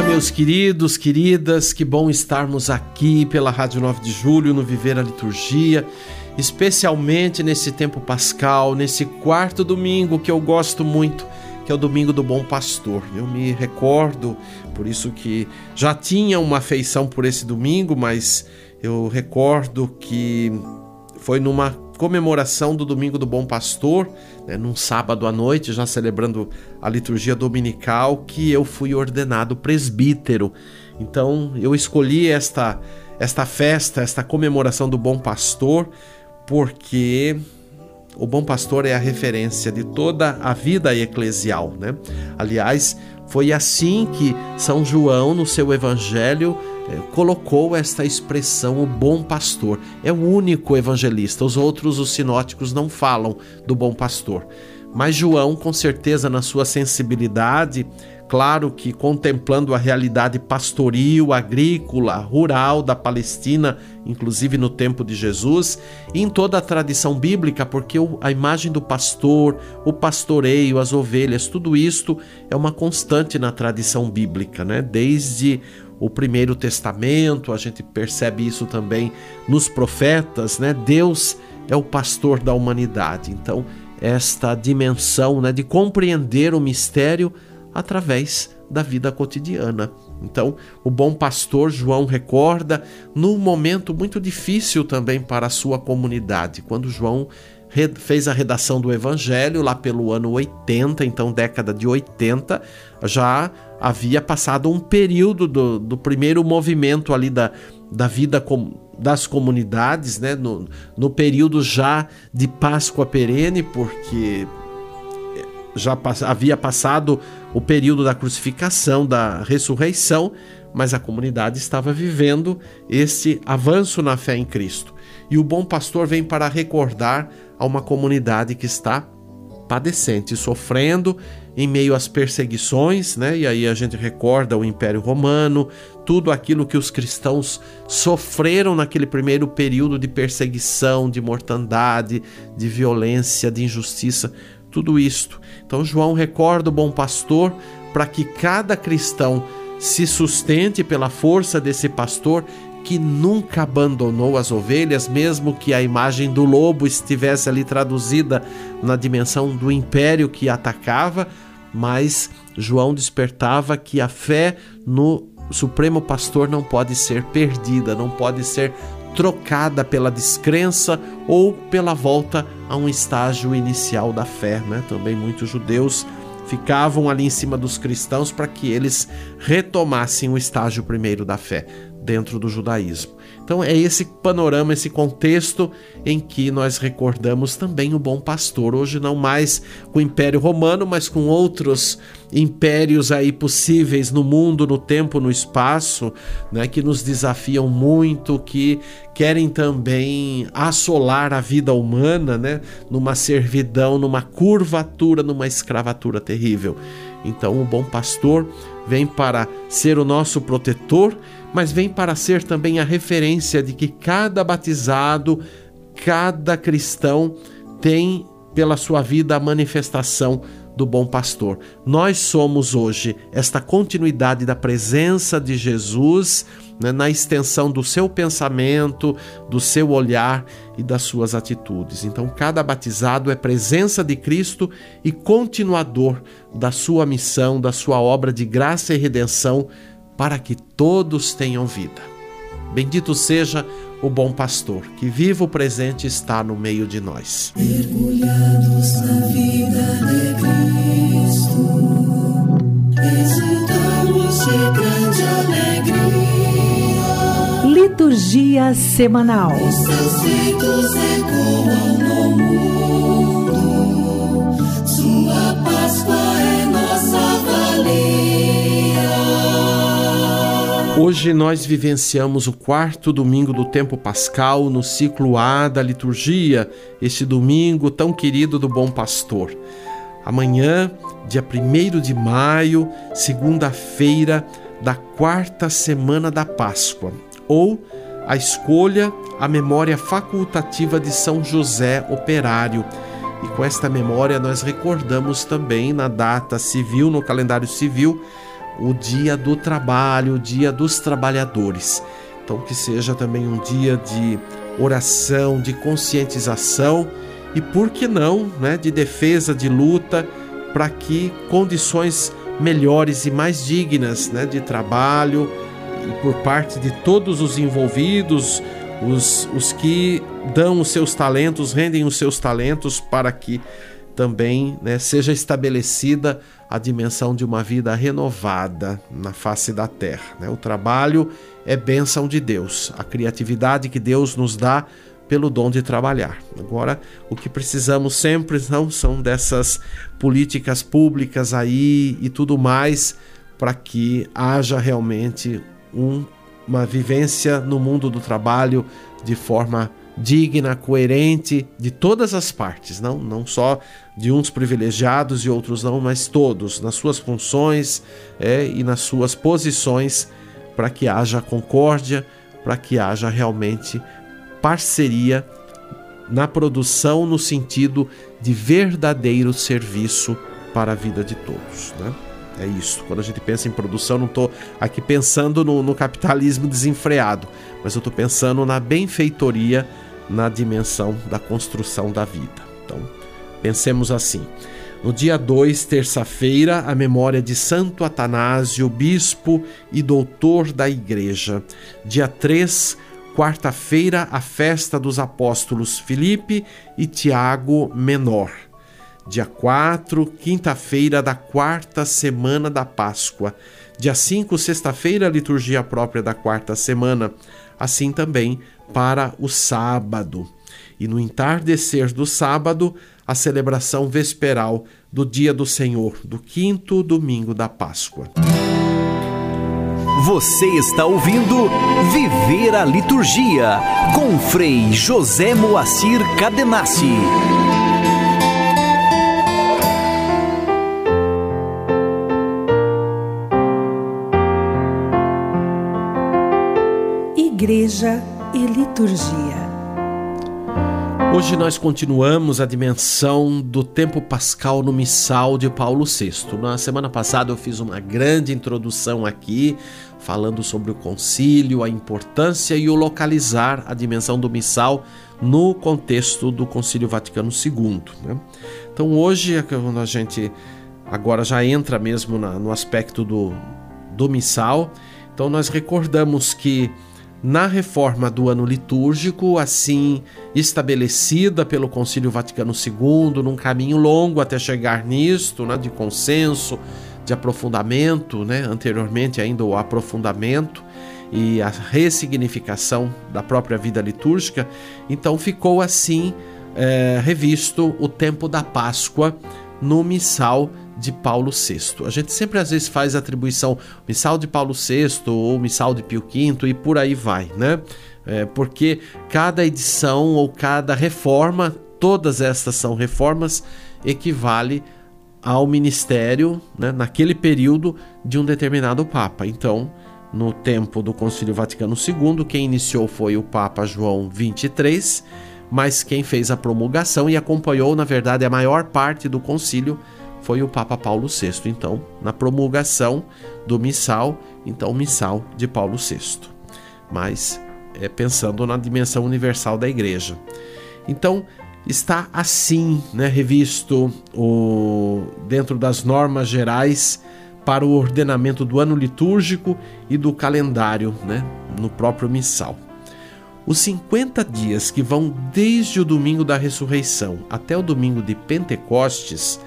Olá, meus queridos, queridas, que bom estarmos aqui pela Rádio 9 de Julho no Viver a Liturgia, especialmente nesse tempo pascal, nesse quarto domingo que eu gosto muito, que é o domingo do Bom Pastor. Eu me recordo, por isso que já tinha uma afeição por esse domingo, mas eu recordo que foi numa comemoração do Domingo do Bom Pastor, né, num sábado à noite, já celebrando a liturgia dominical, que eu fui ordenado presbítero. Então eu escolhi esta, esta festa, esta comemoração do Bom Pastor, porque o Bom Pastor é a referência de toda a vida eclesial. Né? Aliás, foi assim que São João, no seu evangelho, colocou esta expressão, o bom pastor. É o único evangelista, os outros, os sinóticos, não falam do bom pastor. Mas João, com certeza, na sua sensibilidade, claro que contemplando a realidade pastoril, agrícola, rural da Palestina, inclusive no tempo de Jesus, e em toda a tradição bíblica, porque a imagem do pastor, o pastoreio, as ovelhas, tudo isto é uma constante na tradição bíblica, né? Desde o Primeiro Testamento, a gente percebe isso também nos profetas, né? Deus é o pastor da humanidade. Então, esta dimensão né, de compreender o mistério através da vida cotidiana. Então, o bom pastor João recorda num momento muito difícil também para a sua comunidade, quando João fez a redação do Evangelho lá pelo ano 80, então década de 80, já havia passado um período do, do primeiro movimento ali da, da vida com, das comunidades, né? no, no período já de Páscoa perene, porque já pass havia passado o período da crucificação, da ressurreição, mas a comunidade estava vivendo esse avanço na fé em Cristo. E o bom pastor vem para recordar a uma comunidade que está padecente, sofrendo em meio às perseguições, né? E aí a gente recorda o Império Romano, tudo aquilo que os cristãos sofreram naquele primeiro período de perseguição, de mortandade, de violência, de injustiça, tudo isto. Então João recorda o bom pastor para que cada cristão se sustente pela força desse pastor que nunca abandonou as ovelhas, mesmo que a imagem do lobo estivesse ali traduzida na dimensão do império que atacava, mas João despertava que a fé no Supremo Pastor não pode ser perdida, não pode ser trocada pela descrença ou pela volta a um estágio inicial da fé. Né? Também muitos judeus ficavam ali em cima dos cristãos para que eles retomassem o estágio primeiro da fé dentro do judaísmo. Então é esse panorama, esse contexto em que nós recordamos também o bom pastor, hoje não mais com o Império Romano, mas com outros impérios aí possíveis no mundo, no tempo, no espaço, né, que nos desafiam muito, que querem também assolar a vida humana, né, numa servidão, numa curvatura, numa escravatura terrível. Então o bom pastor vem para ser o nosso protetor mas vem para ser também a referência de que cada batizado, cada cristão tem pela sua vida a manifestação do bom pastor. Nós somos hoje esta continuidade da presença de Jesus né, na extensão do seu pensamento, do seu olhar e das suas atitudes. Então, cada batizado é presença de Cristo e continuador da sua missão, da sua obra de graça e redenção para que todos tenham vida. Bendito seja o bom pastor, que vivo presente está no meio de nós. Mergulhados na Liturgia Semanal. Os seus. Hoje nós vivenciamos o quarto domingo do tempo pascal no ciclo A da liturgia, este domingo tão querido do Bom Pastor. Amanhã, dia 1 de maio, segunda-feira da quarta semana da Páscoa, ou a escolha, a memória facultativa de São José Operário. E com esta memória nós recordamos também na data civil, no calendário civil, o dia do trabalho, o dia dos trabalhadores. Então, que seja também um dia de oração, de conscientização e, por que não, né, de defesa, de luta, para que condições melhores e mais dignas né, de trabalho por parte de todos os envolvidos, os, os que dão os seus talentos, rendem os seus talentos para que também né, seja estabelecida a dimensão de uma vida renovada na face da terra. Né? O trabalho é bênção de Deus, a criatividade que Deus nos dá pelo dom de trabalhar. Agora, o que precisamos sempre não são dessas políticas públicas aí e tudo mais para que haja realmente um, uma vivência no mundo do trabalho de forma digna, coerente de todas as partes, não, não só de uns privilegiados e outros não, mas todos, nas suas funções é, e nas suas posições, para que haja concórdia, para que haja realmente parceria na produção no sentido de verdadeiro serviço para a vida de todos. Né? É isso. Quando a gente pensa em produção, não estou aqui pensando no, no capitalismo desenfreado, mas eu estou pensando na benfeitoria na dimensão da construção da vida. Então, pensemos assim. No dia 2, terça-feira, a memória de Santo Atanásio, bispo e doutor da Igreja. Dia 3, quarta-feira, a festa dos apóstolos Filipe e Tiago Menor. Dia 4, quinta-feira da quarta semana da Páscoa. Dia 5, sexta-feira, liturgia própria da quarta semana. Assim também para o sábado. E no entardecer do sábado, a celebração vesperal do Dia do Senhor, do quinto domingo da Páscoa. Você está ouvindo Viver a Liturgia com Frei José Moacir Cadenassi. Igreja e liturgia. Hoje nós continuamos a dimensão do tempo pascal no missal de Paulo VI. Na semana passada eu fiz uma grande introdução aqui, falando sobre o concílio, a importância e o localizar a dimensão do missal no contexto do Concílio Vaticano II. Né? Então hoje, é quando a gente agora já entra mesmo na, no aspecto do, do missal, então nós recordamos que na reforma do ano litúrgico, assim estabelecida pelo Concílio Vaticano II, num caminho longo até chegar nisto, né, de consenso, de aprofundamento, né, anteriormente ainda o aprofundamento e a ressignificação da própria vida litúrgica, então ficou assim é, revisto o tempo da Páscoa no missal de Paulo VI. A gente sempre às vezes faz atribuição missal de Paulo VI ou missal de Pio V e por aí vai, né? É, porque cada edição ou cada reforma, todas estas são reformas, equivale ao ministério, né, naquele período, de um determinado Papa. Então, no tempo do Concílio Vaticano II, quem iniciou foi o Papa João XXIII, mas quem fez a promulgação e acompanhou, na verdade, a maior parte do concílio foi o Papa Paulo VI. Então, na promulgação do missal, então missal de Paulo VI. Mas é, pensando na dimensão universal da Igreja. Então, está assim, né, revisto o, dentro das normas gerais para o ordenamento do ano litúrgico e do calendário, né, no próprio missal. Os 50 dias que vão desde o domingo da ressurreição até o domingo de Pentecostes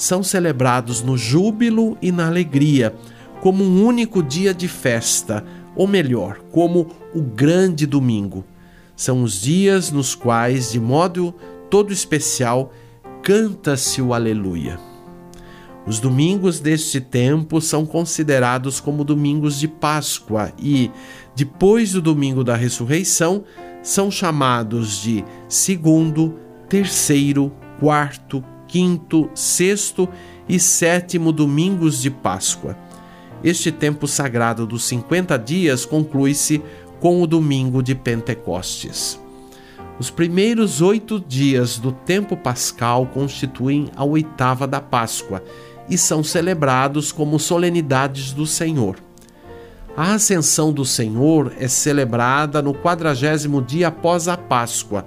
são celebrados no júbilo e na alegria, como um único dia de festa, ou melhor, como o grande domingo. São os dias nos quais, de modo todo especial, canta-se o Aleluia. Os domingos deste tempo são considerados como domingos de Páscoa e, depois do domingo da ressurreição, são chamados de segundo, terceiro, quarto, quinto, sexto e sétimo domingos de Páscoa. Este tempo sagrado dos 50 dias conclui-se com o domingo de Pentecostes. Os primeiros oito dias do tempo pascal constituem a oitava da Páscoa e são celebrados como solenidades do Senhor. A ascensão do Senhor é celebrada no quadragésimo dia após a Páscoa,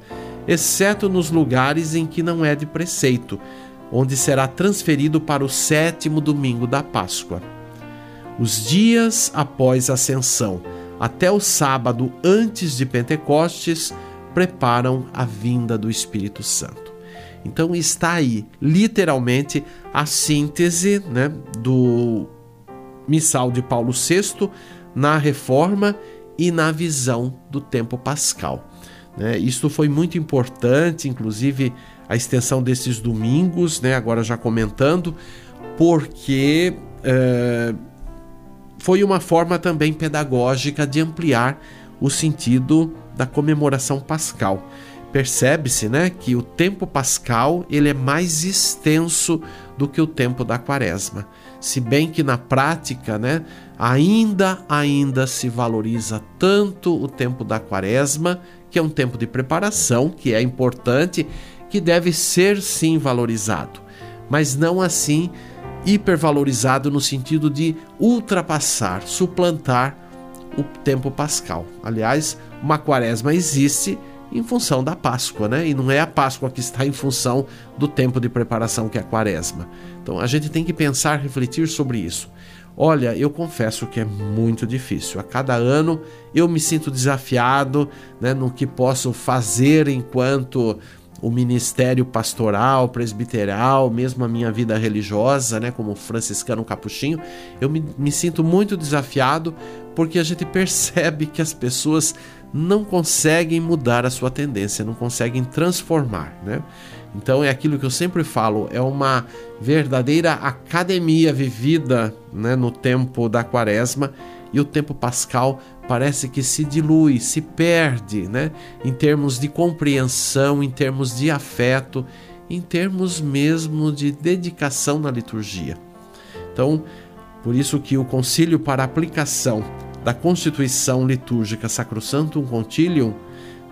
exceto nos lugares em que não é de preceito, onde será transferido para o sétimo domingo da Páscoa. Os dias após a ascensão até o sábado antes de Pentecostes preparam a vinda do Espírito Santo. Então está aí, literalmente, a síntese né, do missal de Paulo VI na reforma e na visão do tempo pascal. Né? Isto foi muito importante, inclusive a extensão desses domingos, né, agora já comentando, porque é, foi uma forma também pedagógica de ampliar o sentido da comemoração pascal percebe-se, né, que o tempo pascal ele é mais extenso do que o tempo da quaresma. Se bem que na prática, né, ainda ainda se valoriza tanto o tempo da quaresma, que é um tempo de preparação, que é importante, que deve ser sim valorizado, mas não assim hipervalorizado no sentido de ultrapassar, suplantar o tempo pascal. Aliás, uma quaresma existe em função da Páscoa, né? E não é a Páscoa que está em função do tempo de preparação que é a Quaresma. Então a gente tem que pensar, refletir sobre isso. Olha, eu confesso que é muito difícil. A cada ano eu me sinto desafiado né, no que posso fazer enquanto o ministério pastoral, presbiteral, mesmo a minha vida religiosa, né, como franciscano capuchinho, eu me, me sinto muito desafiado porque a gente percebe que as pessoas não conseguem mudar a sua tendência, não conseguem transformar, né? Então é aquilo que eu sempre falo, é uma verdadeira academia vivida né, no tempo da quaresma e o tempo pascal parece que se dilui, se perde, né? Em termos de compreensão, em termos de afeto, em termos mesmo de dedicação na liturgia. Então, por isso que o concílio para aplicação da Constituição Litúrgica Sacrosantum Concilium,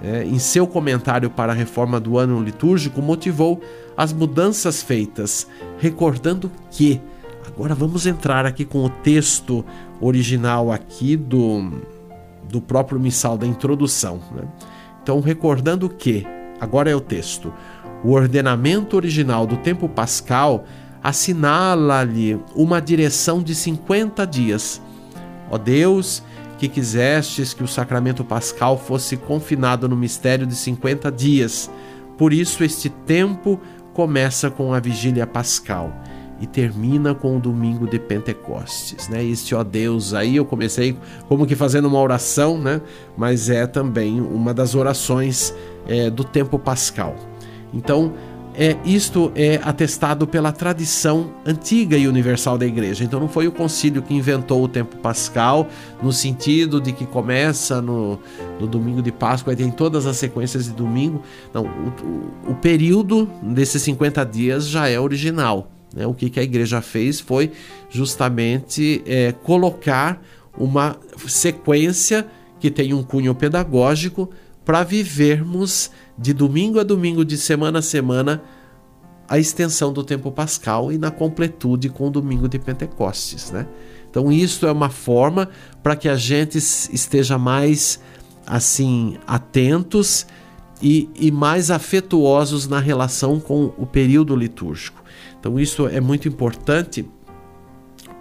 é, em seu comentário para a reforma do ano litúrgico, motivou as mudanças feitas, recordando que agora vamos entrar aqui com o texto original aqui do, do próprio missal da introdução. Né? Então, recordando que agora é o texto. O ordenamento original do tempo pascal assinala-lhe uma direção de 50 dias Ó Deus, que quisestes que o sacramento pascal fosse confinado no mistério de 50 dias. Por isso, este tempo começa com a vigília pascal e termina com o domingo de Pentecostes, né? Este ó Deus aí eu comecei como que fazendo uma oração, né? Mas é também uma das orações é, do tempo pascal. Então é, isto é atestado pela tradição antiga e universal da igreja. Então não foi o concílio que inventou o tempo pascal, no sentido de que começa no, no domingo de Páscoa e tem todas as sequências de domingo. Não, o, o, período desses 50 dias já é original. Né? O que, que a igreja fez foi justamente é, colocar uma sequência que tem um cunho pedagógico para vivermos de domingo a domingo, de semana a semana, a extensão do tempo pascal e na completude com o domingo de Pentecostes, né? Então isso é uma forma para que a gente esteja mais assim atentos e, e mais afetuosos na relação com o período litúrgico. Então isso é muito importante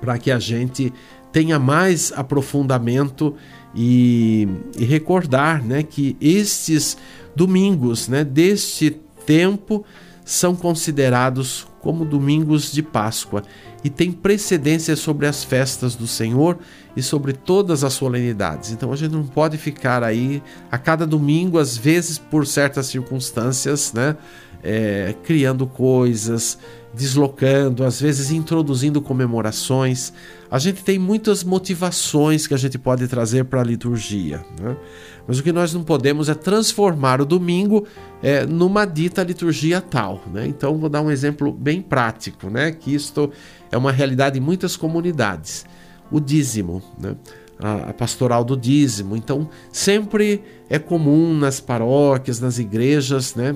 para que a gente tenha mais aprofundamento e, e recordar né, que estes domingos né, deste tempo são considerados como domingos de Páscoa e têm precedência sobre as festas do Senhor e sobre todas as solenidades. Então a gente não pode ficar aí a cada domingo, às vezes por certas circunstâncias, né, é, criando coisas, deslocando, às vezes introduzindo comemorações. A gente tem muitas motivações que a gente pode trazer para a liturgia, né? mas o que nós não podemos é transformar o domingo é, numa dita liturgia tal. Né? Então, vou dar um exemplo bem prático, né? que isto é uma realidade em muitas comunidades. O dízimo, né? a, pastoral do dízimo. Então, sempre é comum nas paróquias, nas igrejas, né?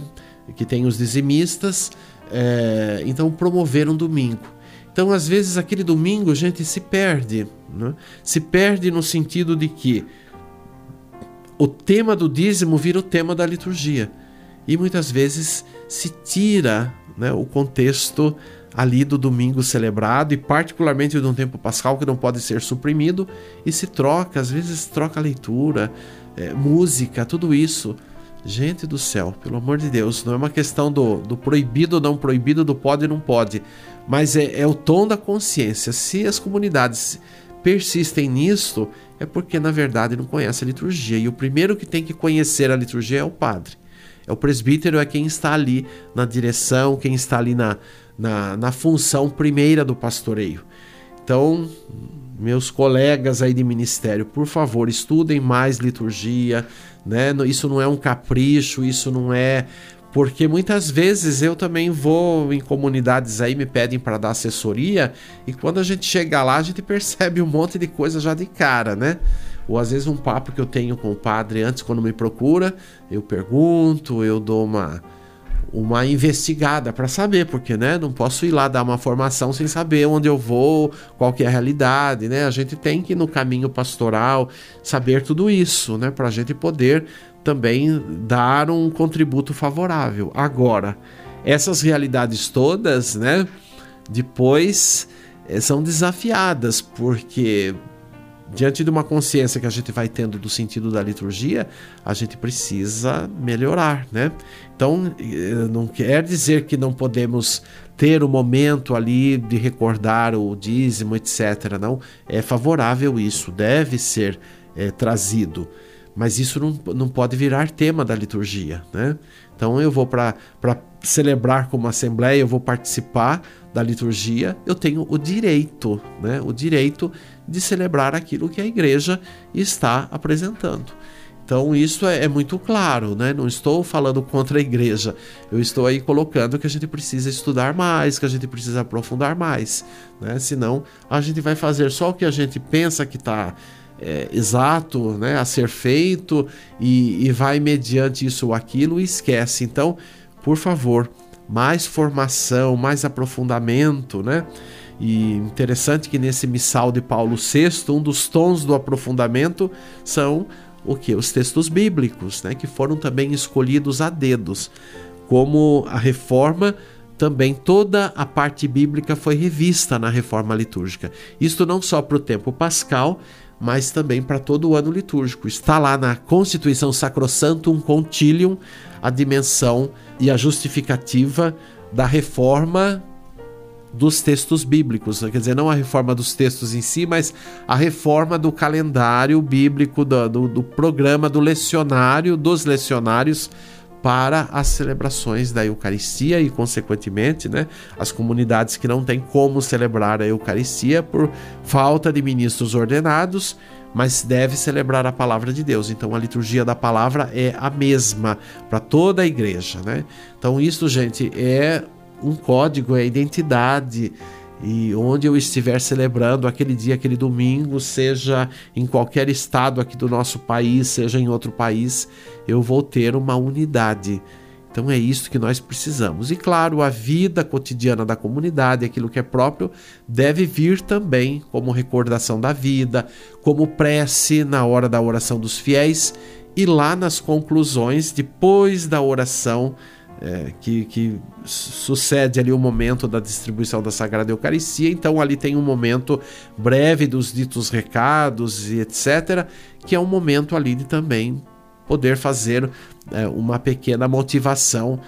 que tem os dizimistas, é, então promover um domingo. Então, às vezes, aquele domingo a gente se perde. Né? Se perde no sentido de que o tema do dízimo vira o tema da liturgia. E muitas vezes se tira né, o contexto ali do domingo celebrado e particularmente de um tempo pascal que não pode ser suprimido e se troca, às vezes troca a leitura, é, música, tudo isso Gente do céu, pelo amor de Deus, não é uma questão do, do proibido ou não proibido, do pode ou não pode, mas é, é o tom da consciência. Se as comunidades persistem nisto, é porque na verdade não conhecem a liturgia. E o primeiro que tem que conhecer a liturgia é o padre. É o presbítero, é quem está ali na direção, quem está ali na, na, na função primeira do pastoreio. Então, meus colegas aí de ministério, por favor, estudem mais liturgia, né? Isso não é um capricho, isso não é porque muitas vezes eu também vou em comunidades aí me pedem para dar assessoria e quando a gente chega lá a gente percebe um monte de coisa já de cara, né? Ou às vezes um papo que eu tenho com o padre antes quando me procura, eu pergunto, eu dou uma uma investigada para saber, porque né, não posso ir lá dar uma formação sem saber onde eu vou, qual que é a realidade, né? A gente tem que no caminho pastoral saber tudo isso, né, para a gente poder também dar um contributo favorável. Agora, essas realidades todas, né, depois é, são desafiadas, porque diante de uma consciência que a gente vai tendo do sentido da liturgia, a gente precisa melhorar, né? Então, eh, não quer dizer que não podemos ter o um momento ali de recordar o dízimo, etc. Não, é favorável isso, deve ser é, trazido, mas isso não, não pode virar tema da liturgia, né? Então, eu vou para celebrar como assembleia, eu vou participar da liturgia, eu tenho o direito, né? O direito de celebrar aquilo que a igreja está apresentando. Então isso é, é, muito claro, né? Não estou falando contra a igreja. Eu estou aí colocando que a gente precisa estudar mais, que a gente precisa aprofundar mais, né? Senão a gente vai fazer só o que a gente pensa que está é, exato, né? A ser feito e, e vai mediante isso ou aquilo e esquece. Então, por favor, mais formação, mais aprofundamento, né? E interessante que nesse missal de Paulo VI, um dos tons do aprofundamento são o que? Os textos bíblicos, né? Que foram também escolhidos a dedos. Como a reforma, também toda a parte bíblica foi revista na reforma litúrgica. Isto não só para o tempo pascal, mas também para todo o ano litúrgico. Está lá na Constituição Sacrosantum Concilium a dimensão e a justificativa da reforma dos textos bíblicos, quer dizer, não a reforma dos textos em si, mas a reforma do calendário bíblico, do, do, do programa, do lecionário, dos lecionários para as celebrações da Eucaristia e, consequentemente, né, as comunidades que não têm como celebrar a Eucaristia por falta de ministros ordenados, mas deve celebrar a palavra de Deus. Então, a liturgia da palavra é a mesma para toda a igreja, né? Então, isso, gente, é um código, é identidade. E onde eu estiver celebrando aquele dia, aquele domingo, seja em qualquer estado aqui do nosso país, seja em outro país, eu vou ter uma unidade. Então é isso que nós precisamos. E claro, a vida cotidiana da comunidade, aquilo que é próprio, deve vir também como recordação da vida, como prece na hora da oração dos fiéis e lá nas conclusões, depois da oração é, que, que, sucede ali o momento da distribuição da Sagrada Eucaristia, então ali tem um momento breve dos ditos recados e etc., que é um momento ali de também poder fazer é, uma pequena motivação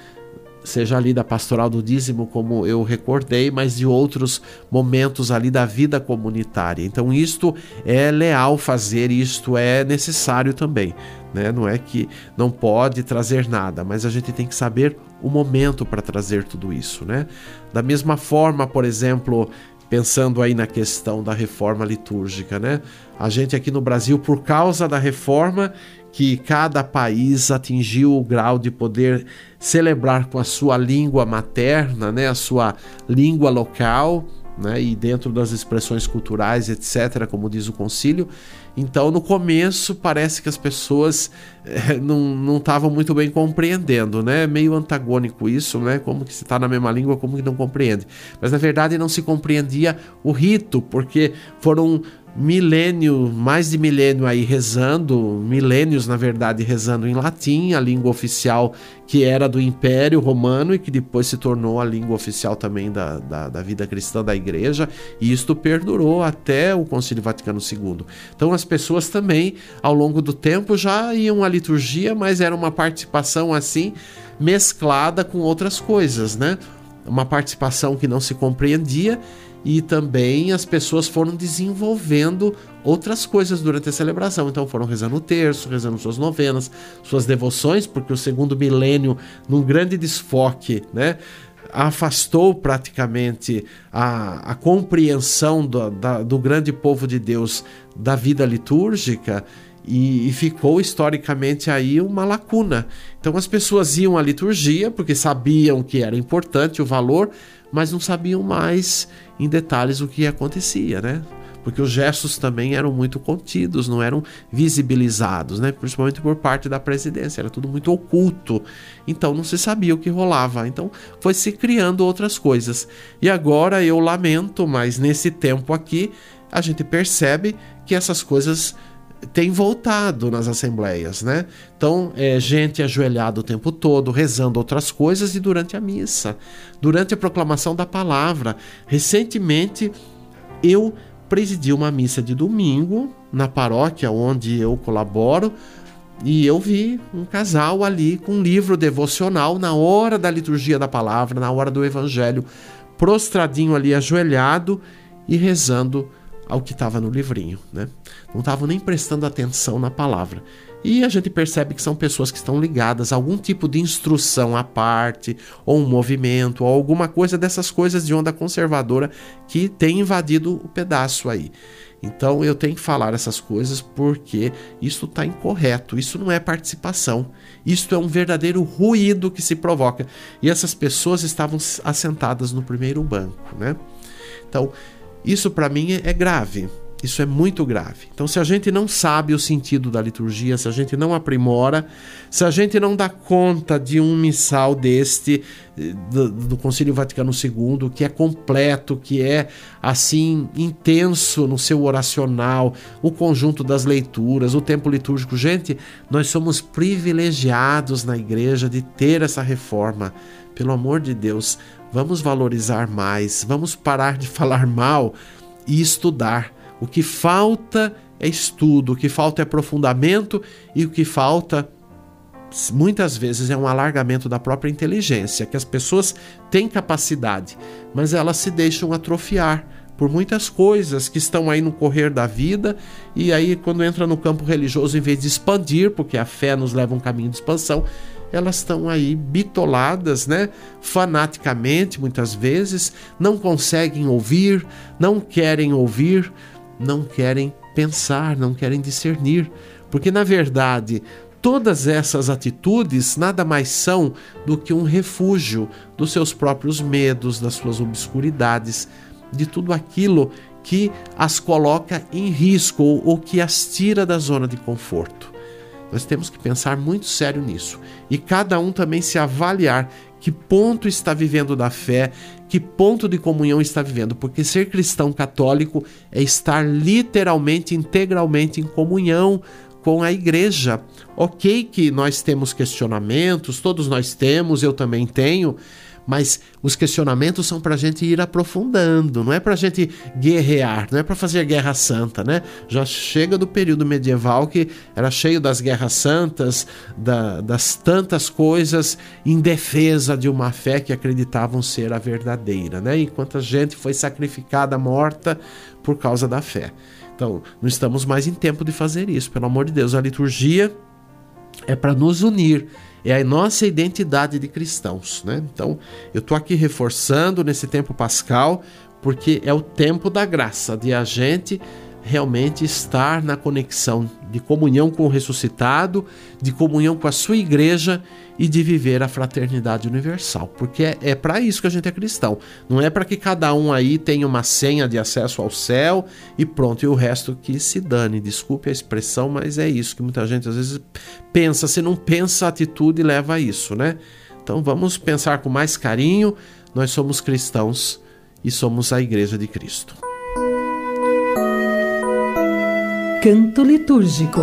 seja ali da pastoral do dízimo, como eu recordei, mas de outros momentos ali da vida comunitária. Então, isto é leal fazer, isto é necessário também. Né? Não é que não pode trazer nada, mas a gente tem que saber o momento para trazer tudo isso. Né? Da mesma forma, por exemplo, pensando aí na questão da reforma litúrgica, né? A gente aqui no Brasil, por causa da reforma, que cada país atingiu o grau de poder celebrar com a sua língua materna, né, a sua língua local, né, e dentro das expressões culturais, etc., como diz o concílio. Então, no começo, parece que as pessoas é, não estavam muito bem compreendendo, né? Meio antagônico isso, né? Como que se está na mesma língua, como que não compreende. Mas, na verdade, não se compreendia o rito, porque foram milênio, mais de milênio aí rezando, milênios na verdade rezando em latim, a língua oficial que era do Império Romano e que depois se tornou a língua oficial também da, da, da vida cristã da igreja, e isto perdurou até o Concílio Vaticano II. Então as pessoas também, ao longo do tempo, já iam à liturgia, mas era uma participação assim, mesclada com outras coisas, né? Uma participação que não se compreendia e também as pessoas foram desenvolvendo outras coisas durante a celebração. Então foram rezando o terço, rezando suas novenas, suas devoções, porque o segundo milênio, num grande desfoque, né? afastou praticamente a, a compreensão do, da, do grande povo de Deus da vida litúrgica e, e, ficou historicamente aí uma lacuna. Então as pessoas iam à liturgia porque sabiam que era importante o valor, mas não sabiam mais em detalhes o que acontecia, né? Porque os gestos também eram muito contidos, não eram visibilizados, né? Principalmente por parte da presidência, era tudo muito oculto. Então não se sabia o que rolava. Então foi se criando outras coisas. E agora eu lamento, mas nesse tempo aqui a gente percebe que essas coisas tem voltado nas assembleias, né? Então, é gente ajoelhada o tempo todo, rezando outras coisas e durante a missa, durante a proclamação da palavra. Recentemente, eu presidi uma missa de domingo na paróquia onde eu colaboro e eu vi um casal ali com um livro devocional na hora da liturgia da palavra, na hora do evangelho, prostradinho ali, ajoelhado e rezando ao que estava no livrinho, né? Não estavam nem prestando atenção na palavra. E a gente percebe que são pessoas que estão ligadas a algum tipo de instrução à parte, ou um movimento, ou alguma coisa dessas coisas de onda conservadora que tem invadido o pedaço aí. Então eu tenho que falar essas coisas porque isso está incorreto, isso não é participação, isso é um verdadeiro ruído que se provoca. E essas pessoas estavam assentadas no primeiro banco, né? Então, isso para mim é grave. Isso é muito grave. Então, se a gente não sabe o sentido da liturgia, se a gente não aprimora, se a gente não dá conta de um missal deste, do, do Concílio Vaticano II, que é completo, que é assim intenso no seu oracional, o conjunto das leituras, o tempo litúrgico. Gente, nós somos privilegiados na igreja de ter essa reforma. Pelo amor de Deus, vamos valorizar mais, vamos parar de falar mal e estudar. O que falta é estudo, o que falta é aprofundamento e o que falta muitas vezes é um alargamento da própria inteligência, que as pessoas têm capacidade, mas elas se deixam atrofiar por muitas coisas que estão aí no correr da vida e aí quando entra no campo religioso em vez de expandir, porque a fé nos leva a um caminho de expansão, elas estão aí bitoladas, né? Fanaticamente, muitas vezes, não conseguem ouvir, não querem ouvir, não querem pensar, não querem discernir, porque na verdade todas essas atitudes nada mais são do que um refúgio dos seus próprios medos, das suas obscuridades, de tudo aquilo que as coloca em risco ou, que as tira da zona de conforto. Nós temos que pensar muito sério nisso e cada um também se avaliar que ponto está vivendo da fé, que ponto de comunhão está vivendo, porque ser cristão católico é estar literalmente, integralmente em comunhão com a igreja. Ok, que nós temos questionamentos, todos nós temos, eu também tenho, Mas os questionamentos são para a gente ir aprofundando, não é para a gente guerrear, não é para fazer guerra santa, né? Já chega do período medieval que era cheio das guerras santas, da, das tantas coisas em defesa de uma fé que acreditavam ser a verdadeira, né? E quanta gente foi sacrificada, morta por causa da fé. Então, não estamos mais em tempo de fazer isso, pelo amor de Deus. A liturgia é para nos unir, é a nossa identidade de cristãos, né? Então, eu estou aqui reforçando nesse tempo pascal, porque é o tempo da graça, de a gente realmente estar na conexão de comunhão com o ressuscitado, de comunhão com a sua igreja e de viver a fraternidade universal. Porque é, é para isso que a gente é cristão. Não é para que cada um aí tenha uma senha de acesso ao céu e pronto, e o resto que se dane. Desculpe a expressão, mas é isso que muita gente às vezes pensa. Se não pensa, a atitude leva a isso, né? Então vamos pensar com mais carinho. Nós somos cristãos e somos a igreja de Cristo. Canto litúrgico.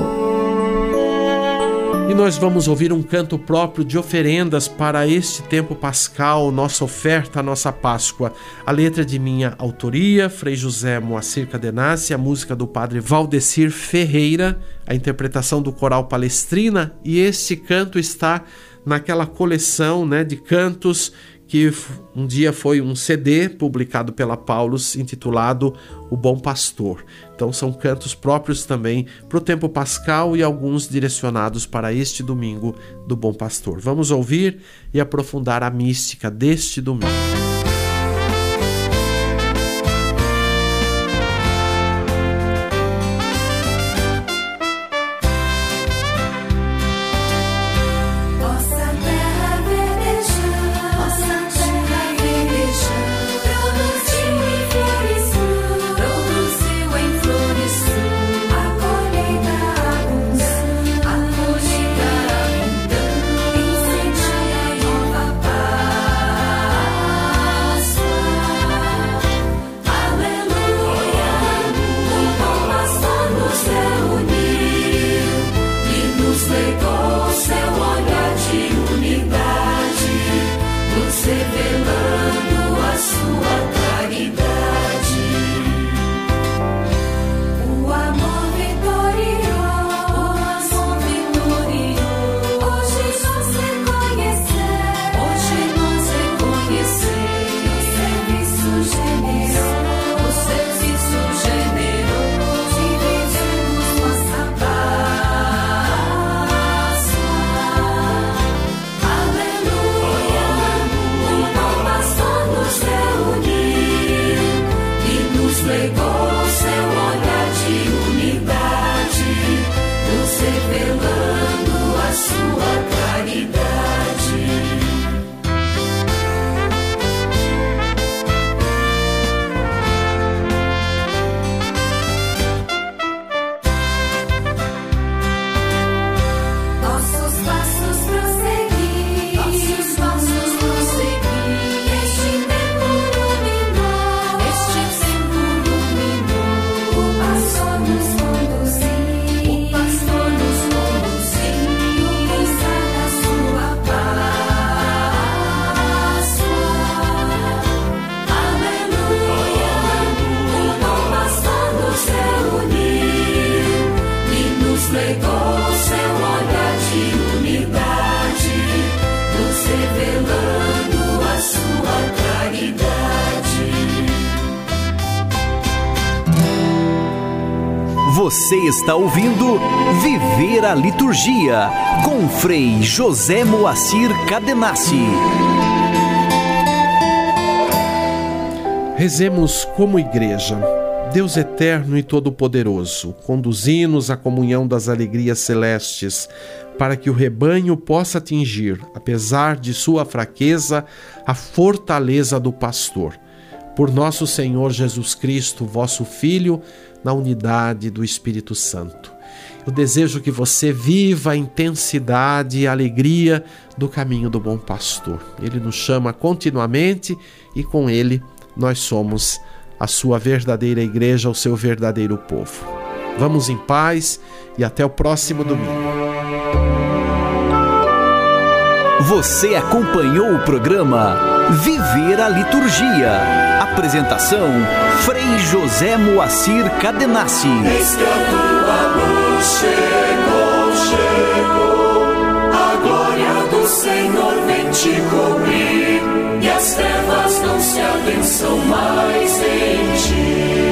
E nós vamos ouvir um canto próprio de oferendas para este tempo pascal, nossa oferta, nossa Páscoa. A letra de minha autoria, Frei José Moacir Cadenassi, a música do padre Valdecir Ferreira, a interpretação do coral Palestrina, e este canto está naquela coleção né, de cantos que um dia foi um CD publicado pela Paulus intitulado O Bom Pastor. Então são cantos próprios também para o tempo pascal e alguns direcionados para este domingo do Bom Pastor. Vamos ouvir e aprofundar a mística deste domingo. Você está ouvindo Viver a Liturgia com Frei José Moacir Cadenassi. Rezemos como igreja. Deus eterno e todo-poderoso, conduzi-nos à comunhão das alegrias celestes, para que o rebanho possa atingir, apesar de sua fraqueza, a fortaleza do pastor. Por nosso Senhor Jesus Cristo, vosso Filho, na unidade do Espírito Santo. Eu desejo que você viva a intensidade e a alegria do caminho do bom pastor. Ele nos chama continuamente e com ele nós somos a sua verdadeira igreja, o seu verdadeiro povo. Vamos em paz e até o próximo domingo. Você acompanhou o programa Viver a Liturgia. Apresentação: Frei José Moacir Cadenassi. Eis que a tua luz chegou, chegou. A glória do Senhor vem te cobrir. E as trevas não se abençam mais em ti.